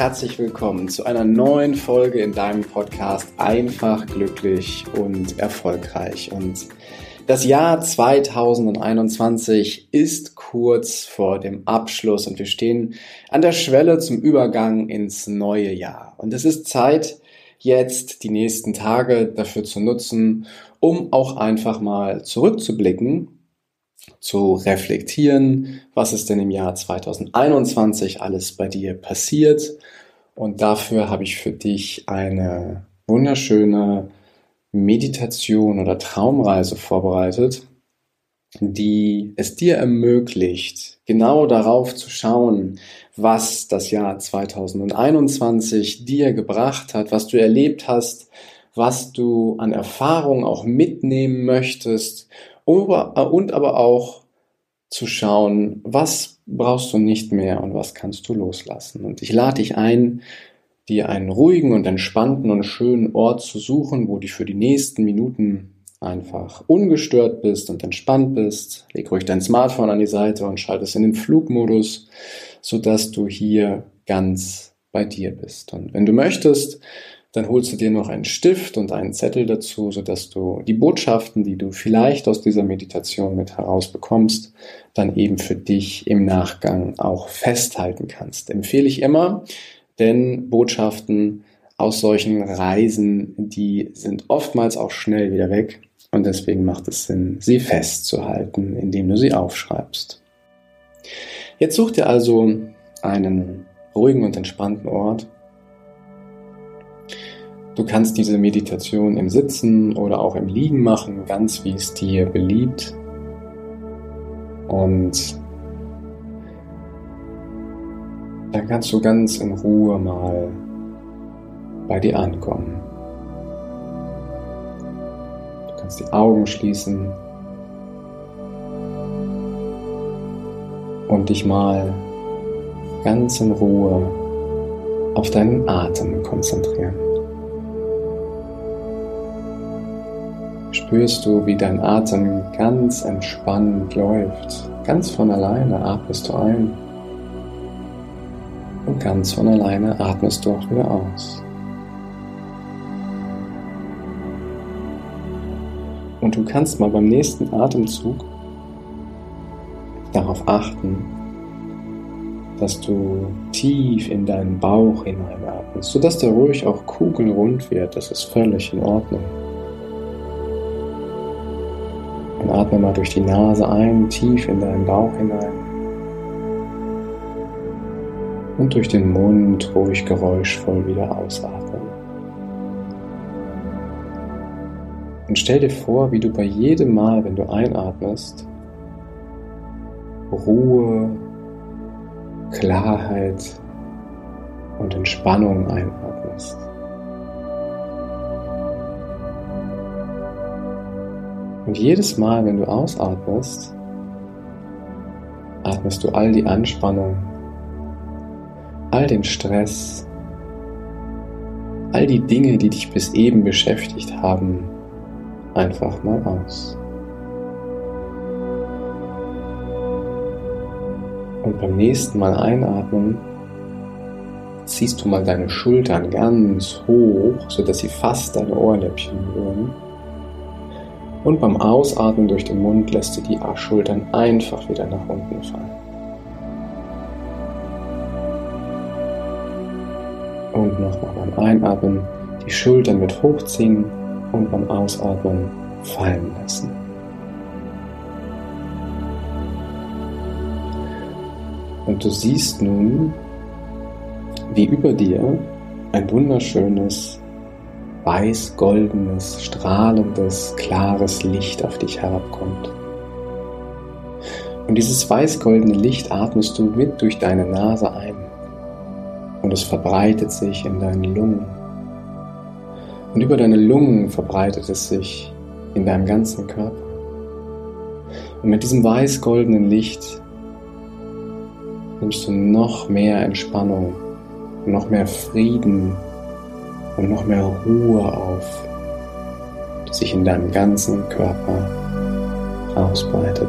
herzlich willkommen zu einer neuen Folge in deinem Podcast Einfach, glücklich und erfolgreich. Und das Jahr 2021 ist kurz vor dem Abschluss und wir stehen an der Schwelle zum Übergang ins neue Jahr. Und es ist Zeit, jetzt die nächsten Tage dafür zu nutzen, um auch einfach mal zurückzublicken, zu reflektieren, was ist denn im Jahr 2021 alles bei dir passiert. Und dafür habe ich für dich eine wunderschöne Meditation oder Traumreise vorbereitet, die es dir ermöglicht, genau darauf zu schauen, was das Jahr 2021 dir gebracht hat, was du erlebt hast, was du an Erfahrung auch mitnehmen möchtest und aber auch zu schauen, was brauchst du nicht mehr und was kannst du loslassen. Und ich lade dich ein, dir einen ruhigen und entspannten und schönen Ort zu suchen, wo du für die nächsten Minuten einfach ungestört bist und entspannt bist. Leg ruhig dein Smartphone an die Seite und schalte es in den Flugmodus, sodass du hier ganz bei dir bist. Und wenn du möchtest, dann holst du dir noch einen Stift und einen Zettel dazu, sodass du die Botschaften, die du vielleicht aus dieser Meditation mit herausbekommst, dann eben für dich im Nachgang auch festhalten kannst. Empfehle ich immer, denn Botschaften aus solchen Reisen, die sind oftmals auch schnell wieder weg und deswegen macht es Sinn, sie festzuhalten, indem du sie aufschreibst. Jetzt such dir also einen ruhigen und entspannten Ort. Du kannst diese Meditation im Sitzen oder auch im Liegen machen, ganz wie es dir beliebt. Und dann kannst du ganz in Ruhe mal bei dir ankommen. Du kannst die Augen schließen und dich mal ganz in Ruhe auf deinen Atem konzentrieren. Spürst du, wie dein Atem ganz entspannt läuft, ganz von alleine atmest du ein und ganz von alleine atmest du auch wieder aus. Und du kannst mal beim nächsten Atemzug darauf achten, dass du tief in deinen Bauch hineinatmest, sodass der ruhig auch kugelrund wird. Das ist völlig in Ordnung. Atme mal durch die Nase ein, tief in deinen Bauch hinein. und durch den Mund ruhig geräuschvoll wieder ausatmen. Und stell dir vor, wie du bei jedem Mal, wenn du einatmest, Ruhe, Klarheit und Entspannung einatmest. Und jedes Mal, wenn du ausatmest, atmest du all die Anspannung all den Stress, all die Dinge, die dich bis eben beschäftigt haben, einfach mal aus. Und beim nächsten Mal einatmen, ziehst du mal deine Schultern ganz hoch, sodass sie fast deine Ohrläppchen berühren. Und beim Ausatmen durch den Mund lässt du die Schultern einfach wieder nach unten fallen. Und nochmal beim Einatmen die Schultern mit hochziehen und beim Ausatmen fallen lassen. Und du siehst nun, wie über dir ein wunderschönes, weiß-goldenes, strahlendes, klares Licht auf dich herabkommt. Und dieses weiß-goldene Licht atmest du mit durch deine Nase ein und es verbreitet sich in deinen Lungen. Und über deine Lungen verbreitet es sich in deinem ganzen Körper. Und mit diesem weiß-goldenen Licht nimmst du noch mehr Entspannung, noch mehr Frieden und noch mehr Ruhe auf, die sich in deinem ganzen Körper ausbreitet.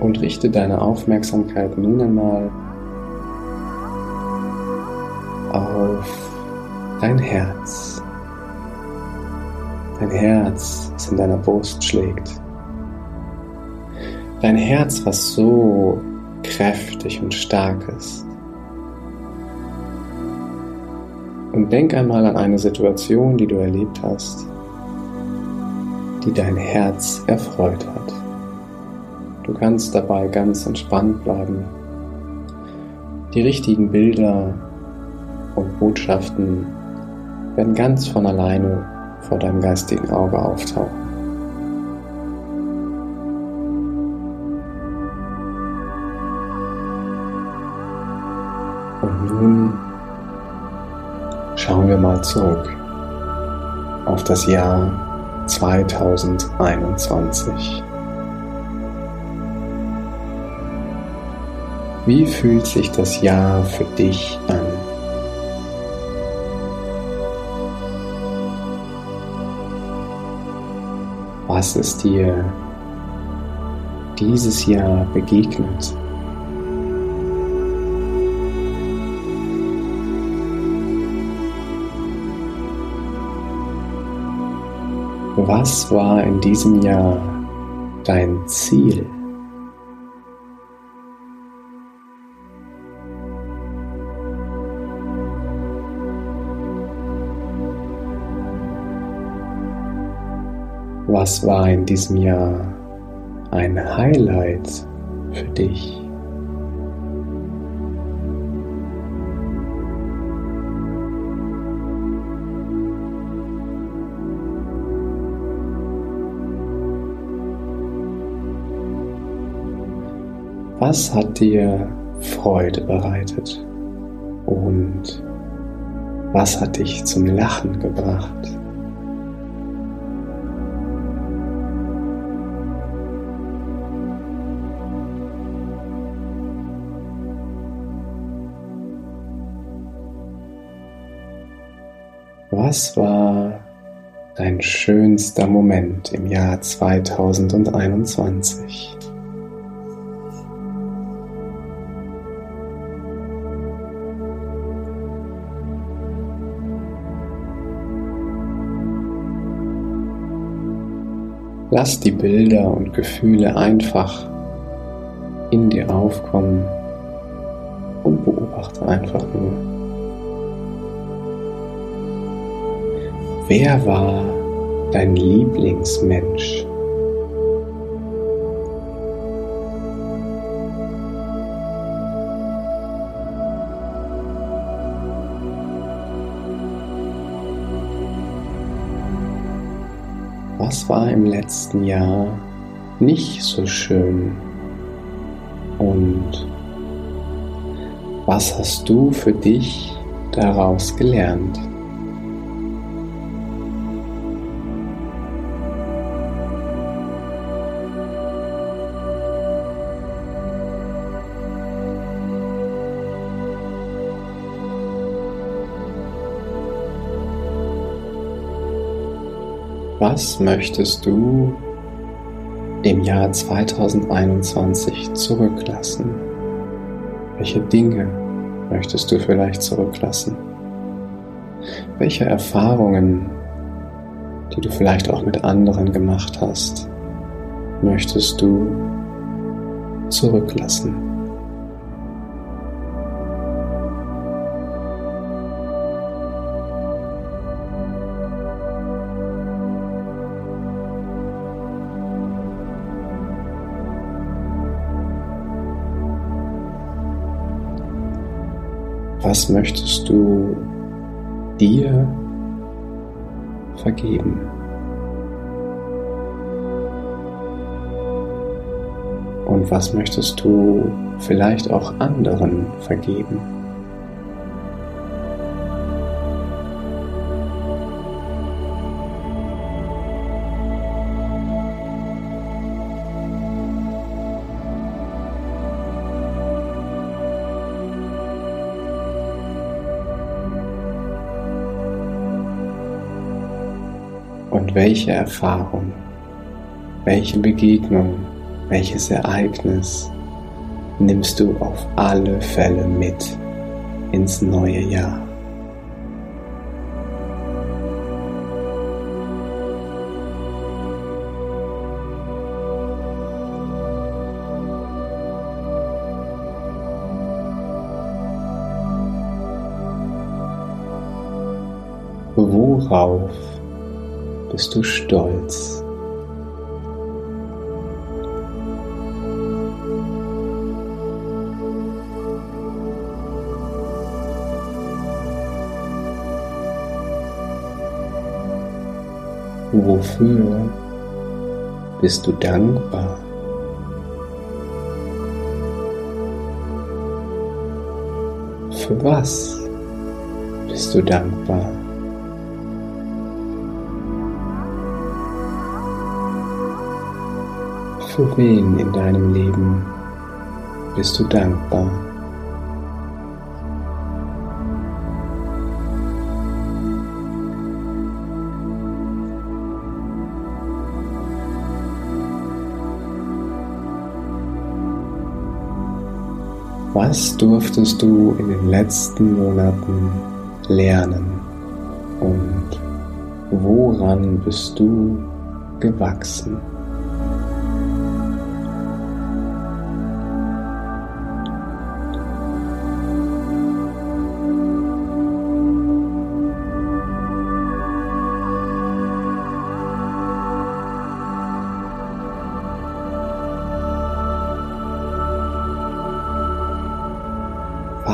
Und richte deine Aufmerksamkeit nun einmal auf dein Herz. Dein Herz, das in deiner Brust schlägt. Dein Herz, was so kräftig und stark ist. Und denk einmal an eine Situation, die du erlebt hast, die dein Herz erfreut hat. Du kannst dabei ganz entspannt bleiben. Die richtigen Bilder und Botschaften werden ganz von alleine vor deinem geistigen Auge auftauchen. Nun schauen wir mal zurück auf das Jahr 2021. Wie fühlt sich das Jahr für dich an? Was ist dir dieses Jahr begegnet? Was war in diesem Jahr dein Ziel? Was war in diesem Jahr ein Highlight für dich? Was hat dir Freude bereitet? Und was hat dich zum Lachen gebracht? Was war dein schönster Moment im Jahr 2021? Lass die Bilder und Gefühle einfach in dir aufkommen und beobachte einfach nur. Wer war dein Lieblingsmensch? Was war im letzten Jahr nicht so schön? Und was hast du für dich daraus gelernt? Was möchtest du im Jahr 2021 zurücklassen? Welche Dinge möchtest du vielleicht zurücklassen? Welche Erfahrungen, die du vielleicht auch mit anderen gemacht hast, möchtest du zurücklassen? Was möchtest du dir vergeben? Und was möchtest du vielleicht auch anderen vergeben? Welche Erfahrung, welche Begegnung, welches Ereignis nimmst du auf alle Fälle mit ins neue Jahr? Worauf bist du stolz? Wofür bist du dankbar? Für was bist du dankbar? Für wen in deinem Leben bist du dankbar? Was durftest du in den letzten Monaten lernen und woran bist du gewachsen?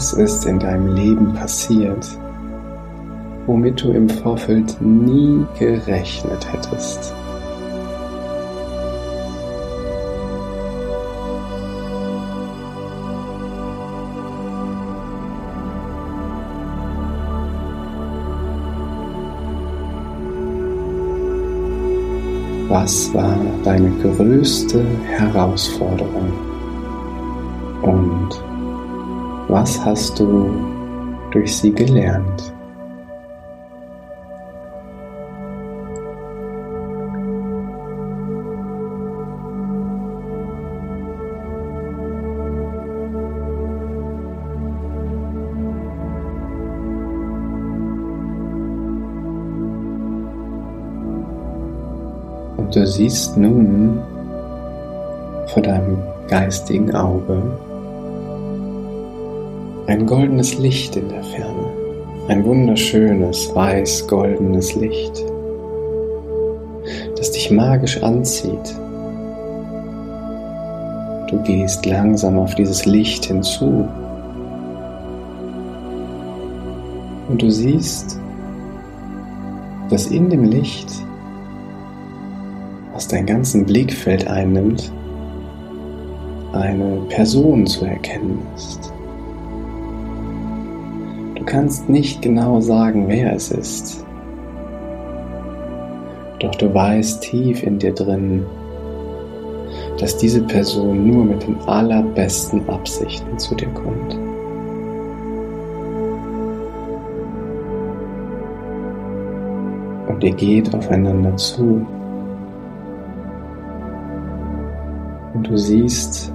Was ist in deinem Leben passiert, womit du im Vorfeld nie gerechnet hättest? Was war deine größte Herausforderung? Und was hast du durch sie gelernt? Und du siehst nun vor deinem geistigen Auge ein goldenes Licht in der Ferne, ein wunderschönes weiß-goldenes Licht, das dich magisch anzieht. Du gehst langsam auf dieses Licht hinzu und du siehst, dass in dem Licht, was dein ganzen Blickfeld einnimmt, eine Person zu erkennen ist. Du kannst nicht genau sagen, wer es ist. Doch du weißt tief in dir drin, dass diese Person nur mit den allerbesten Absichten zu dir kommt. Und ihr geht aufeinander zu. Und du siehst,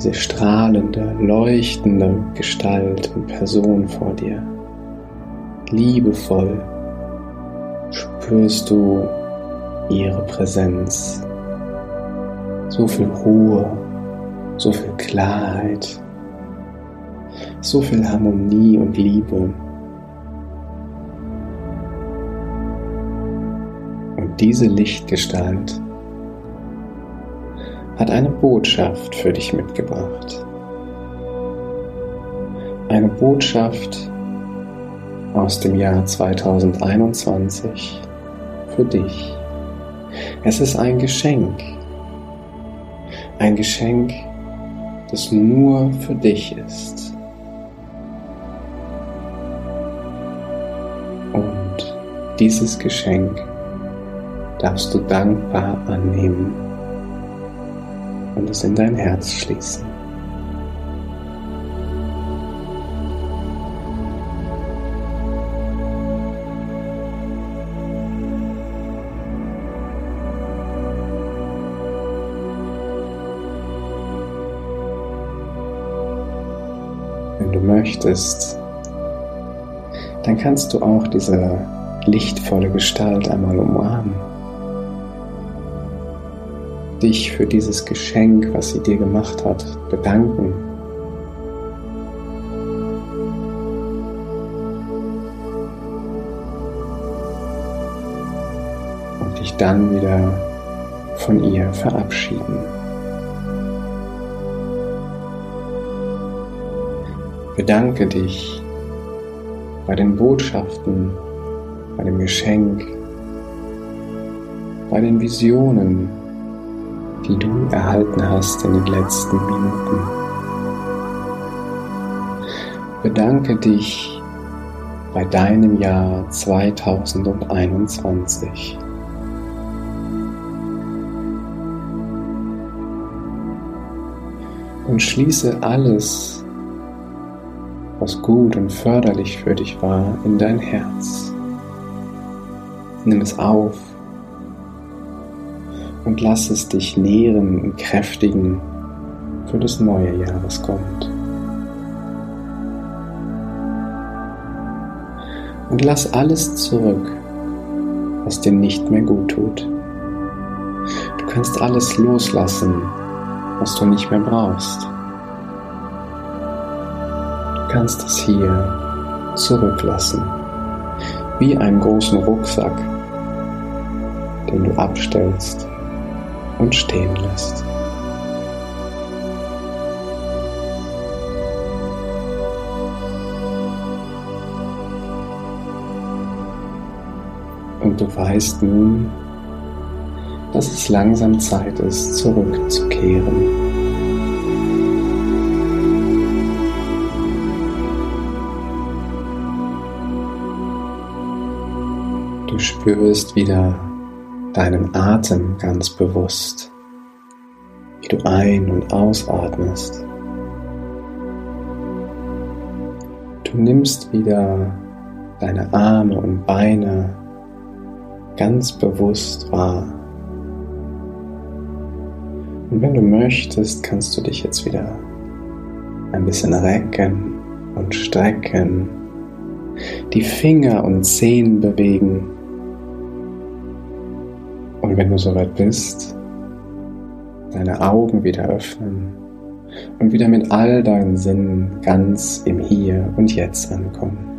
diese strahlende, leuchtende Gestalt und Person vor dir. Liebevoll spürst du ihre Präsenz. So viel Ruhe, so viel Klarheit, so viel Harmonie und Liebe. Und diese Lichtgestalt hat eine Botschaft für dich mitgebracht. Eine Botschaft aus dem Jahr 2021 für dich. Es ist ein Geschenk. Ein Geschenk, das nur für dich ist. Und dieses Geschenk darfst du dankbar annehmen und es in dein Herz schließen. Wenn du möchtest, dann kannst du auch diese lichtvolle Gestalt einmal umarmen. Dich für dieses Geschenk, was sie dir gemacht hat, bedanken. Und dich dann wieder von ihr verabschieden. Bedanke dich bei den Botschaften, bei dem Geschenk, bei den Visionen, die du erhalten hast in den letzten Minuten. Bedanke dich bei deinem Jahr 2021. Und schließe alles, was gut und förderlich für dich war, in dein Herz. Nimm es auf und lass es dich nähren und kräftigen für das neue Jahr, was kommt. Und lass alles zurück, was dir nicht mehr gut tut. Du kannst alles loslassen, was du nicht mehr brauchst. Du kannst es hier zurücklassen, wie einen großen Rucksack, den du abstellst und stehen lässt. Und du weißt nun, dass es langsam Zeit ist, zurückzukehren. Du spürst wieder deinen Atem ganz bewusst, wie du ein- und ausatmest. Du nimmst wieder deine Arme und Beine ganz bewusst wahr. Und wenn du möchtest, kannst du dich jetzt wieder ein bisschen recken und strecken, die Finger und Zehen bewegen. Und wenn du soweit bist, deine Augen wieder öffnen und wieder mit all deinen Sinnen ganz im Hier und Jetzt ankommen.